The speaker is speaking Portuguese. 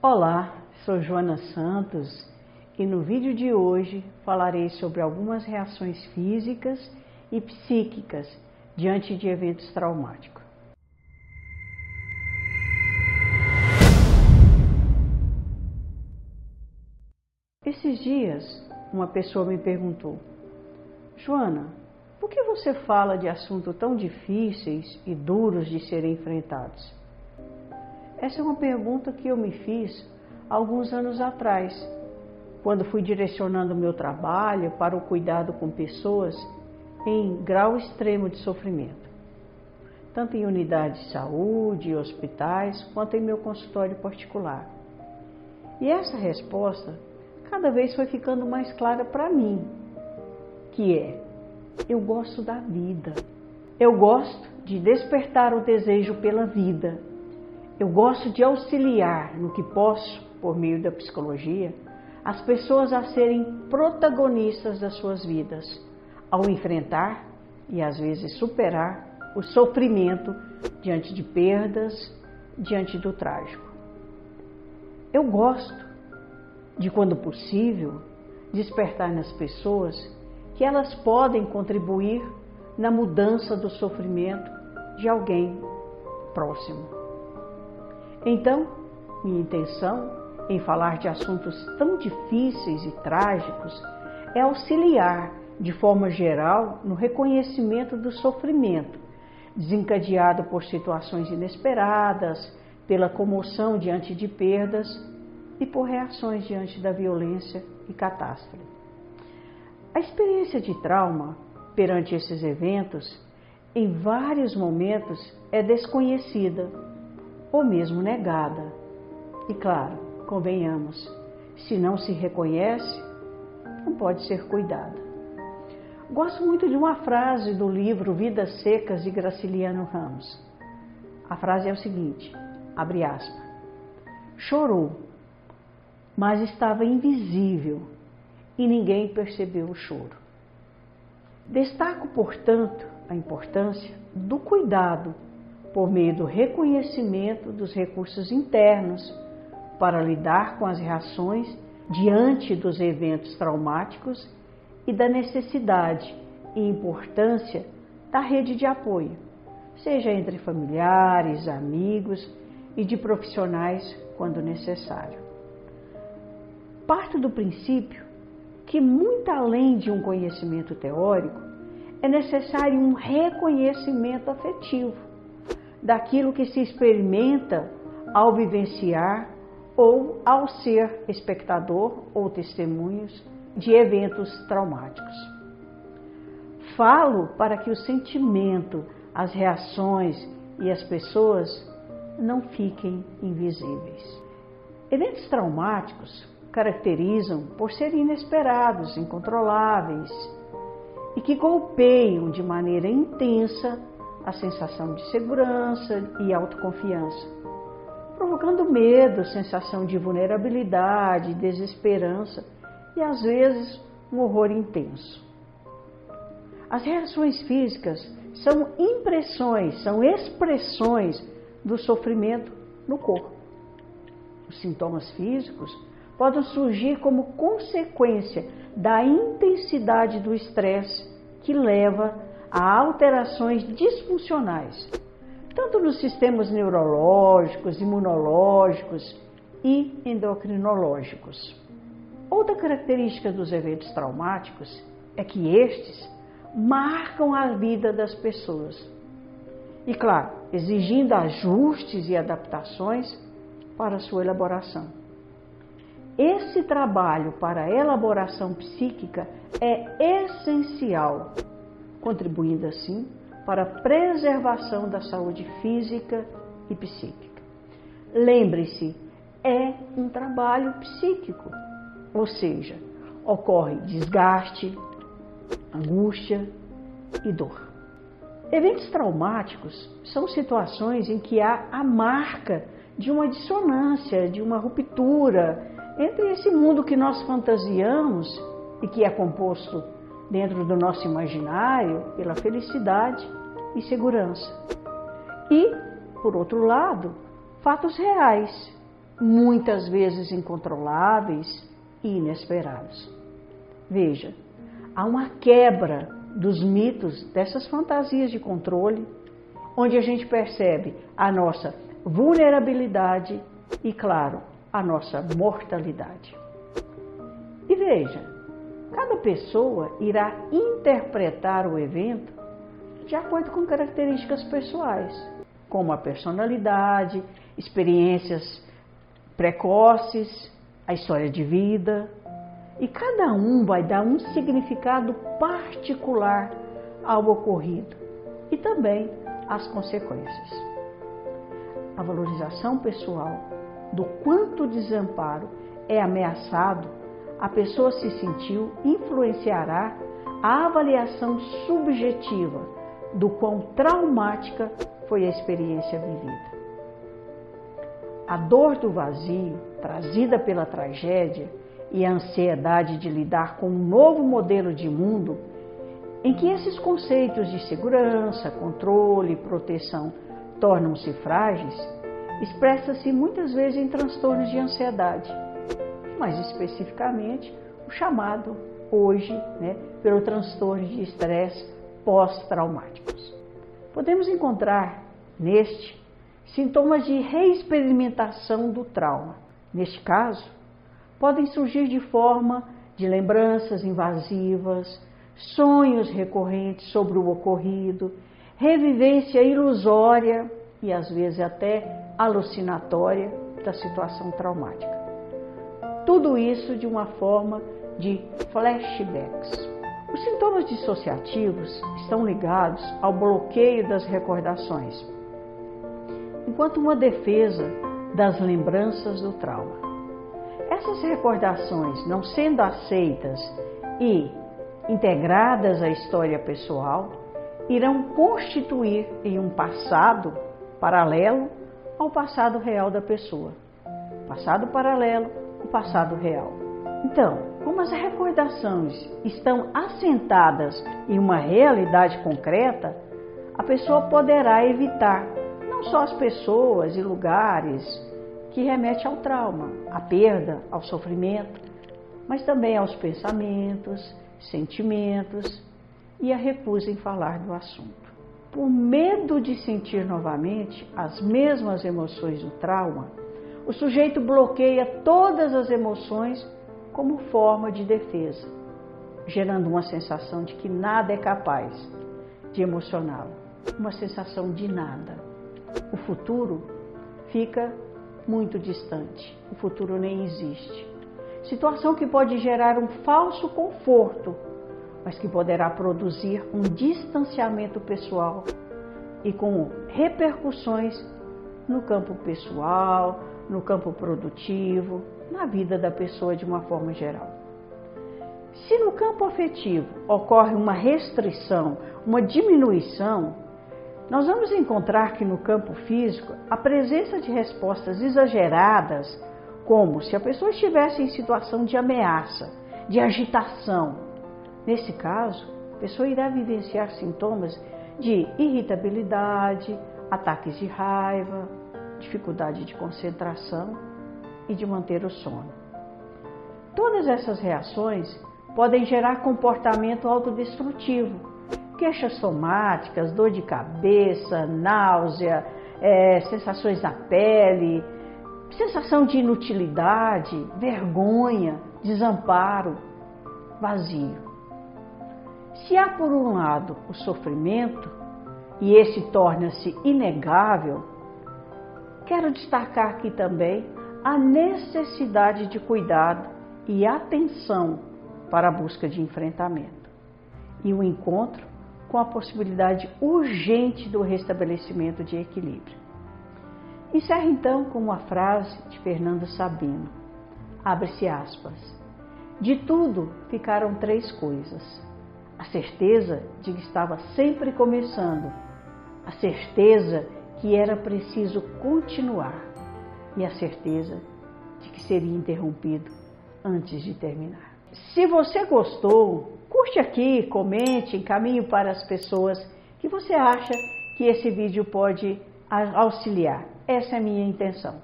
Olá, sou Joana Santos e no vídeo de hoje falarei sobre algumas reações físicas e psíquicas diante de eventos traumáticos. Esses dias, uma pessoa me perguntou: Joana, por que você fala de assuntos tão difíceis e duros de serem enfrentados? Essa é uma pergunta que eu me fiz alguns anos atrás, quando fui direcionando o meu trabalho para o cuidado com pessoas em grau extremo de sofrimento, tanto em unidades de saúde, hospitais, quanto em meu consultório particular. E essa resposta cada vez foi ficando mais clara para mim, que é: eu gosto da vida. Eu gosto de despertar o desejo pela vida eu gosto de auxiliar no que posso, por meio da psicologia, as pessoas a serem protagonistas das suas vidas, ao enfrentar e às vezes superar o sofrimento diante de perdas, diante do trágico. Eu gosto de, quando possível, despertar nas pessoas que elas podem contribuir na mudança do sofrimento de alguém próximo. Então, minha intenção em falar de assuntos tão difíceis e trágicos é auxiliar, de forma geral, no reconhecimento do sofrimento, desencadeado por situações inesperadas, pela comoção diante de perdas e por reações diante da violência e catástrofe. A experiência de trauma perante esses eventos, em vários momentos, é desconhecida ou mesmo negada. E claro, convenhamos, se não se reconhece, não pode ser cuidada. Gosto muito de uma frase do livro Vidas Secas de Graciliano Ramos. A frase é o seguinte: abre aspas. Chorou, mas estava invisível e ninguém percebeu o choro. Destaco, portanto, a importância do cuidado por meio do reconhecimento dos recursos internos para lidar com as reações diante dos eventos traumáticos e da necessidade e importância da rede de apoio, seja entre familiares, amigos e de profissionais quando necessário. Parto do princípio que, muito além de um conhecimento teórico, é necessário um reconhecimento afetivo daquilo que se experimenta ao vivenciar ou ao ser espectador ou testemunhos de eventos traumáticos. Falo para que o sentimento, as reações e as pessoas não fiquem invisíveis. Eventos traumáticos caracterizam por serem inesperados, incontroláveis e que golpeiam de maneira intensa a sensação de segurança e autoconfiança, provocando medo, sensação de vulnerabilidade, desesperança e às vezes um horror intenso. As reações físicas são impressões, são expressões do sofrimento no corpo. Os sintomas físicos podem surgir como consequência da intensidade do estresse que leva a alterações disfuncionais, tanto nos sistemas neurológicos, imunológicos e endocrinológicos. Outra característica dos eventos traumáticos é que estes marcam a vida das pessoas. E, claro, exigindo ajustes e adaptações para sua elaboração. Esse trabalho para a elaboração psíquica é essencial contribuindo assim para a preservação da saúde física e psíquica. Lembre-se, é um trabalho psíquico, ou seja, ocorre desgaste, angústia e dor. Eventos traumáticos são situações em que há a marca de uma dissonância, de uma ruptura entre esse mundo que nós fantasiamos e que é composto dentro do nosso imaginário pela felicidade e segurança. E, por outro lado, fatos reais muitas vezes incontroláveis e inesperados. Veja, há uma quebra dos mitos, dessas fantasias de controle, onde a gente percebe a nossa vulnerabilidade e, claro, a nossa mortalidade. E veja, cada pessoa irá interpretar o evento de acordo com características pessoais, como a personalidade, experiências precoces, a história de vida, e cada um vai dar um significado particular ao ocorrido e também às consequências. A valorização pessoal do quanto o desamparo é ameaçado, a pessoa se sentiu influenciará a avaliação subjetiva do quão traumática foi a experiência vivida. A dor do vazio, trazida pela tragédia, e a ansiedade de lidar com um novo modelo de mundo em que esses conceitos de segurança, controle e proteção tornam-se frágeis, expressa-se muitas vezes em transtornos de ansiedade, mais especificamente o chamado hoje né, pelo transtorno de estresse pós-traumáticos. Podemos encontrar neste sintomas de reexperimentação do trauma. Neste caso, podem surgir de forma de lembranças invasivas, sonhos recorrentes sobre o ocorrido, revivência ilusória e às vezes até alucinatória da situação traumática. Tudo isso de uma forma de flashbacks. Os sintomas dissociativos estão ligados ao bloqueio das recordações, enquanto uma defesa das lembranças do trauma. Essas recordações não sendo aceitas e integradas à história pessoal, irão constituir em um passado paralelo ao passado real da pessoa. Passado paralelo ao passado real. Então, como as recordações estão assentadas em uma realidade concreta, a pessoa poderá evitar não só as pessoas e lugares que remete ao trauma, à perda, ao sofrimento, mas também aos pensamentos, sentimentos e a recusa em falar do assunto. Por medo de sentir novamente as mesmas emoções do trauma, o sujeito bloqueia todas as emoções como forma de defesa, gerando uma sensação de que nada é capaz de emocioná-lo, uma sensação de nada. O futuro fica muito distante. O futuro nem existe. Situação que pode gerar um falso conforto, mas que poderá produzir um distanciamento pessoal e com repercussões no campo pessoal, no campo produtivo, na vida da pessoa de uma forma geral. Se no campo afetivo ocorre uma restrição, uma diminuição, nós vamos encontrar que no campo físico a presença de respostas exageradas, como se a pessoa estivesse em situação de ameaça, de agitação. Nesse caso, a pessoa irá vivenciar sintomas de irritabilidade, ataques de raiva, dificuldade de concentração e de manter o sono. Todas essas reações podem gerar comportamento autodestrutivo queixas somáticas, dor de cabeça, náusea, é, sensações na pele, sensação de inutilidade, vergonha, desamparo, vazio. Se há por um lado o sofrimento, e esse torna-se inegável, quero destacar aqui também a necessidade de cuidado e atenção para a busca de enfrentamento e o encontro com a possibilidade urgente do restabelecimento de equilíbrio. Encerro então com uma frase de Fernando Sabino. Abre-se aspas. De tudo ficaram três coisas: a certeza de que estava sempre começando, a certeza que era preciso continuar e a certeza de que seria interrompido antes de terminar. Se você gostou, curte aqui, comente, encaminhe para as pessoas que você acha que esse vídeo pode auxiliar. Essa é a minha intenção.